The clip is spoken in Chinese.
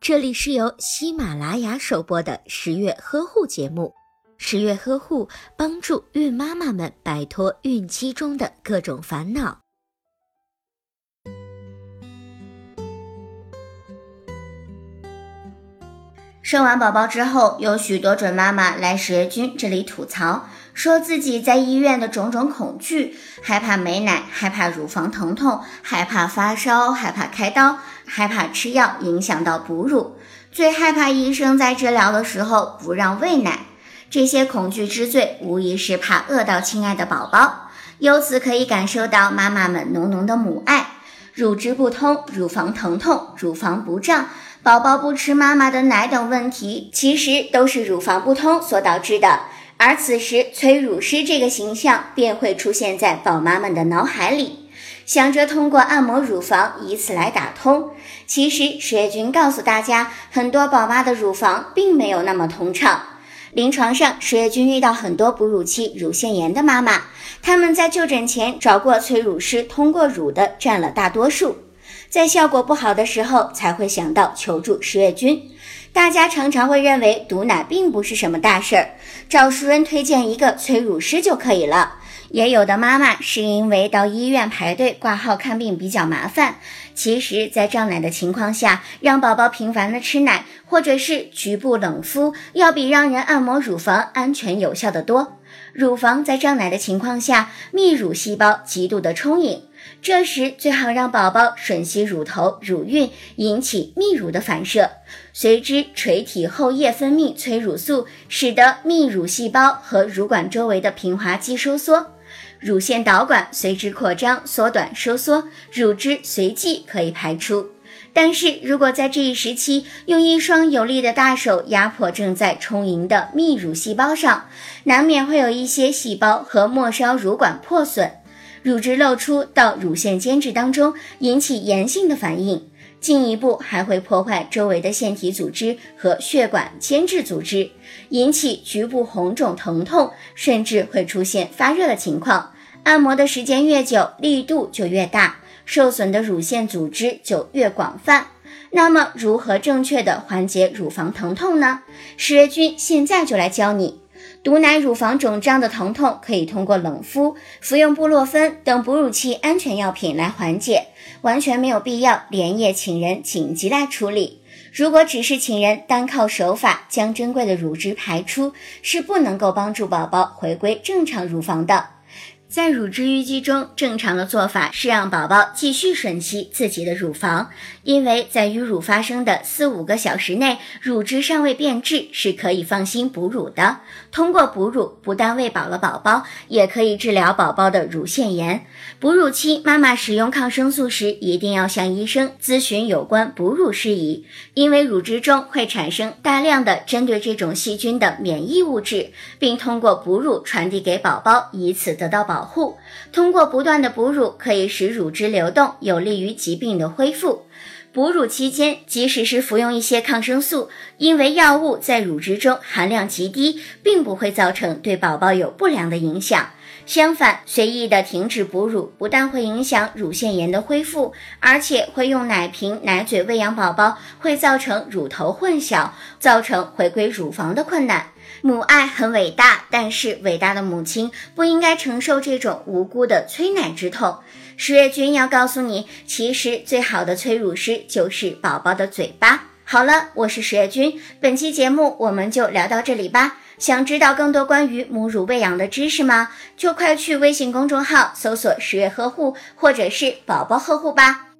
这里是由喜马拉雅首播的十月呵护节目。十月呵护帮助孕妈妈们摆脱孕期中的各种烦恼。生完宝宝之后，有许多准妈妈来十月君这里吐槽，说自己在医院的种种恐惧，害怕没奶，害怕乳房疼痛，害怕发烧，害怕开刀，害怕吃药影响到哺乳，最害怕医生在治疗的时候不让喂奶。这些恐惧之最，无疑是怕饿到亲爱的宝宝。由此可以感受到妈妈们浓浓的母爱。乳汁不通、乳房疼痛、乳房不胀、宝宝不吃妈妈的奶等问题，其实都是乳房不通所导致的。而此时，催乳师这个形象便会出现在宝妈们的脑海里，想着通过按摩乳房，以此来打通。其实，十月君告诉大家，很多宝妈的乳房并没有那么通畅。临床上，十月君遇到很多哺乳期乳腺炎的妈妈，他们在就诊前找过催乳师，通过乳的占了大多数，在效果不好的时候才会想到求助十月君。大家常常会认为堵奶并不是什么大事儿，找熟人推荐一个催乳师就可以了。也有的妈妈是因为到医院排队挂号看病比较麻烦。其实，在胀奶的情况下，让宝宝频繁的吃奶，或者是局部冷敷，要比让人按摩乳房安全有效的多。乳房在胀奶的情况下，泌乳细胞极度的充盈，这时最好让宝宝吮吸乳头、乳晕，引起泌乳的反射，随之垂体后叶分泌催乳素，使得泌乳细胞和乳管周围的平滑肌收缩。乳腺导管随之扩张、缩短、收缩，乳汁随即可以排出。但是如果在这一时期用一双有力的大手压迫正在充盈的泌乳细胞上，难免会有一些细胞和末梢乳管破损，乳汁漏出到乳腺间质当中，引起炎性的反应，进一步还会破坏周围的腺体组织和血管间质组织，引起局部红肿、疼痛，甚至会出现发热的情况。按摩的时间越久，力度就越大，受损的乳腺组织就越广泛。那么，如何正确的缓解乳房疼痛呢？十月君现在就来教你。堵奶、乳房肿胀的疼痛可以通过冷敷、服用布洛芬等哺乳期安全药品来缓解，完全没有必要连夜请人紧急来处理。如果只是请人单靠手法将珍贵的乳汁排出，是不能够帮助宝宝回归正常乳房的。在乳汁淤积中，正常的做法是让宝宝继续吮吸自己的乳房，因为在淤乳发生的四五个小时内，乳汁尚未变质，是可以放心哺乳的。通过哺乳，不但喂饱了宝宝，也可以治疗宝宝的乳腺炎。哺乳期妈妈使用抗生素时，一定要向医生咨询有关哺乳事宜，因为乳汁中会产生大量的针对这种细菌的免疫物质，并通过哺乳传递给宝宝，以此得到保。保护通过不断的哺乳，可以使乳汁流动，有利于疾病的恢复。哺乳期间，即使是服用一些抗生素，因为药物在乳汁中含量极低，并不会造成对宝宝有不良的影响。相反，随意的停止哺乳，不但会影响乳腺炎的恢复，而且会用奶瓶、奶嘴喂养宝宝，会造成乳头混淆，造成回归乳房的困难。母爱很伟大，但是伟大的母亲不应该承受这种无辜的催奶之痛。十月君要告诉你，其实最好的催乳师就是宝宝的嘴巴。好了，我是十月君，本期节目我们就聊到这里吧。想知道更多关于母乳喂养的知识吗？就快去微信公众号搜索“十月呵护”或者是“宝宝呵护”吧。